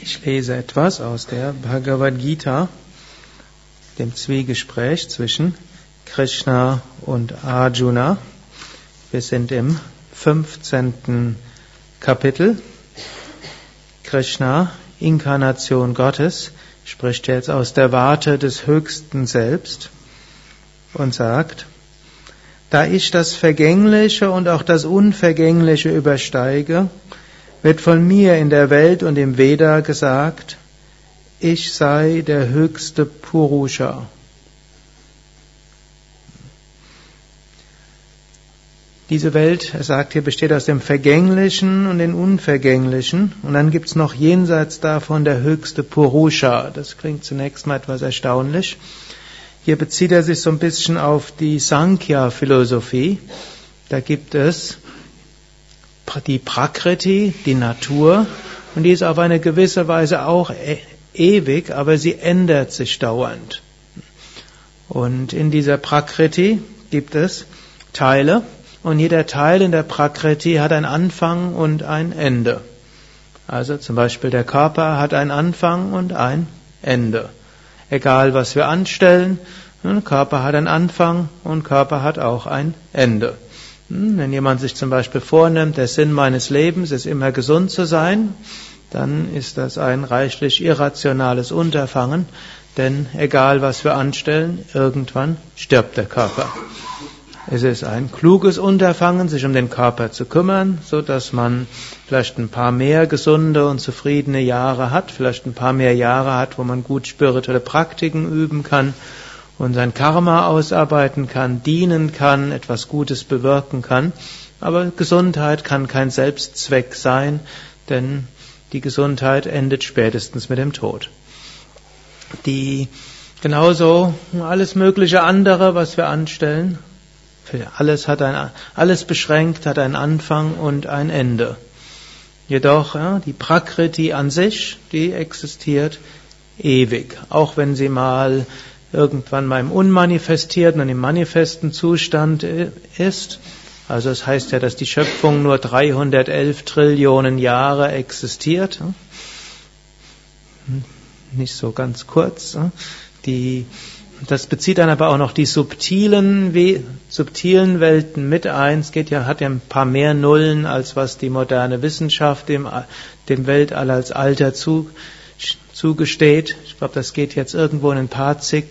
Ich lese etwas aus der Bhagavad Gita, dem Zwiegespräch zwischen Krishna und Arjuna. Wir sind im 15. Kapitel. Krishna, Inkarnation Gottes, spricht jetzt aus der Warte des höchsten Selbst und sagt, da ich das Vergängliche und auch das Unvergängliche übersteige, wird von mir in der Welt und im Veda gesagt, ich sei der höchste Purusha. Diese Welt, er sagt hier, besteht aus dem Vergänglichen und dem Unvergänglichen. Und dann gibt's noch jenseits davon der höchste Purusha. Das klingt zunächst mal etwas erstaunlich. Hier bezieht er sich so ein bisschen auf die Sankhya-Philosophie. Da gibt es die Prakriti, die Natur, und die ist auf eine gewisse Weise auch e-, ewig, aber sie ändert sich dauernd. Und in dieser Prakriti gibt es Teile, und jeder Teil in der Prakriti hat ein Anfang und ein Ende. Also zum Beispiel der Körper hat einen Anfang und ein Ende. Egal was wir anstellen, Körper hat einen Anfang und Körper hat auch ein Ende. Hm, wenn jemand sich zum Beispiel vornimmt, der Sinn meines Lebens ist immer gesund zu sein, dann ist das ein reichlich irrationales Unterfangen, denn egal was wir anstellen, irgendwann stirbt der Körper. Es ist ein kluges Unterfangen, sich um den Körper zu kümmern, so dass man vielleicht ein paar mehr gesunde und zufriedene Jahre hat, vielleicht ein paar mehr Jahre hat, wo man gut spirituelle Praktiken üben kann und sein Karma ausarbeiten kann, dienen kann, etwas Gutes bewirken kann. Aber Gesundheit kann kein Selbstzweck sein, denn die Gesundheit endet spätestens mit dem Tod. Die genauso alles mögliche andere, was wir anstellen, alles hat ein, alles beschränkt hat einen Anfang und ein Ende. Jedoch ja, die Prakriti an sich, die existiert ewig, auch wenn sie mal irgendwann mal im unmanifestierten und im manifesten Zustand ist. Also es heißt ja, dass die Schöpfung nur 311 Trillionen Jahre existiert. Nicht so ganz kurz. Die, das bezieht dann aber auch noch die subtilen, subtilen Welten mit ein. Es geht ja, hat ja ein paar mehr Nullen, als was die moderne Wissenschaft dem, dem Weltall als Alter zu, zugesteht. Ich glaube, das geht jetzt irgendwo in ein paar zig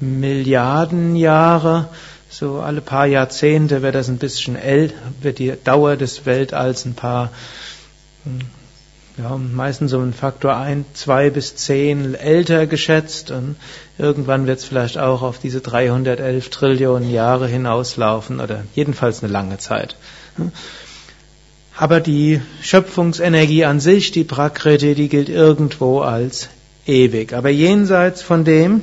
Milliarden Jahre. So alle paar Jahrzehnte wird das ein bisschen älter, wird die Dauer des Weltalls ein paar, hm, ja, meistens so ein Faktor ein, zwei bis zehn älter geschätzt und irgendwann wird es vielleicht auch auf diese 311 Trillionen Jahre hinauslaufen oder jedenfalls eine lange Zeit. Aber die Schöpfungsenergie an sich, die Prakriti, die gilt irgendwo als ewig. Aber jenseits von dem,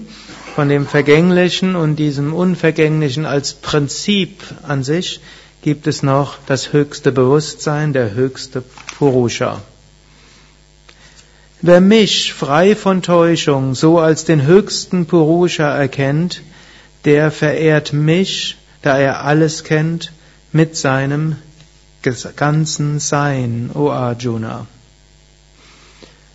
von dem Vergänglichen und diesem Unvergänglichen als Prinzip an sich, gibt es noch das höchste Bewusstsein, der höchste Purusha. Wer mich frei von Täuschung so als den höchsten Purusha erkennt, der verehrt mich, da er alles kennt, mit seinem ganzen Sein, O Arjuna.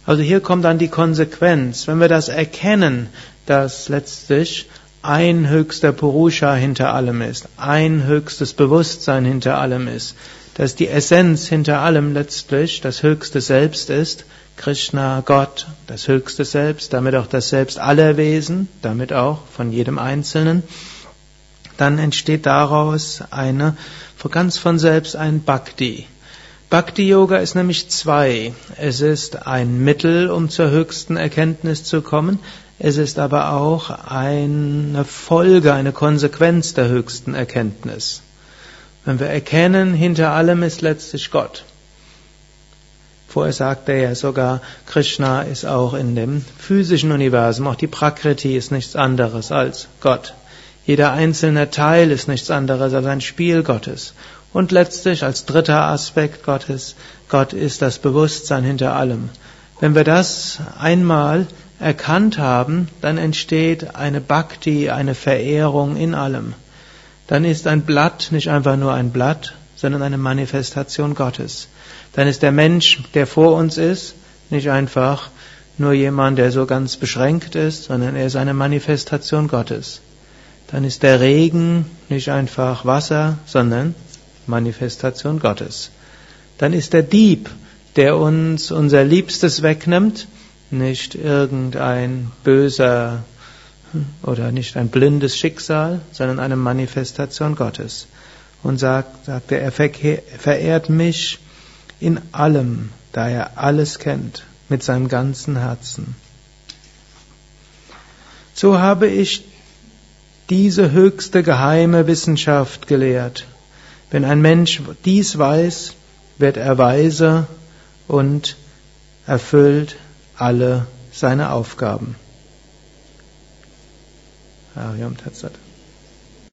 Also hier kommt dann die Konsequenz. Wenn wir das erkennen, dass letztlich ein höchster Purusha hinter allem ist, ein höchstes Bewusstsein hinter allem ist, dass die Essenz hinter allem letztlich das höchste Selbst ist, Krishna, Gott, das höchste Selbst, damit auch das Selbst aller Wesen, damit auch von jedem Einzelnen, dann entsteht daraus eine, ganz von selbst ein Bhakti. Bhakti Yoga ist nämlich zwei. Es ist ein Mittel, um zur höchsten Erkenntnis zu kommen. Es ist aber auch eine Folge, eine Konsequenz der höchsten Erkenntnis. Wenn wir erkennen, hinter allem ist letztlich Gott. Vorher sagte er ja sogar, Krishna ist auch in dem physischen Universum, auch die Prakriti ist nichts anderes als Gott. Jeder einzelne Teil ist nichts anderes als ein Spiel Gottes. Und letztlich als dritter Aspekt Gottes, Gott ist das Bewusstsein hinter allem. Wenn wir das einmal erkannt haben, dann entsteht eine Bhakti, eine Verehrung in allem. Dann ist ein Blatt nicht einfach nur ein Blatt, sondern eine Manifestation Gottes. Dann ist der Mensch, der vor uns ist, nicht einfach nur jemand, der so ganz beschränkt ist, sondern er ist eine Manifestation Gottes. Dann ist der Regen nicht einfach Wasser, sondern Manifestation Gottes. Dann ist der Dieb, der uns unser Liebstes wegnimmt, nicht irgendein böser oder nicht ein blindes Schicksal, sondern eine Manifestation Gottes. Und sagt, sagt er, er verehrt mich in allem, da er alles kennt, mit seinem ganzen Herzen. So habe ich diese höchste geheime Wissenschaft gelehrt. Wenn ein Mensch dies weiß, wird er weise und erfüllt alle seine Aufgaben. Ariam Tatsat.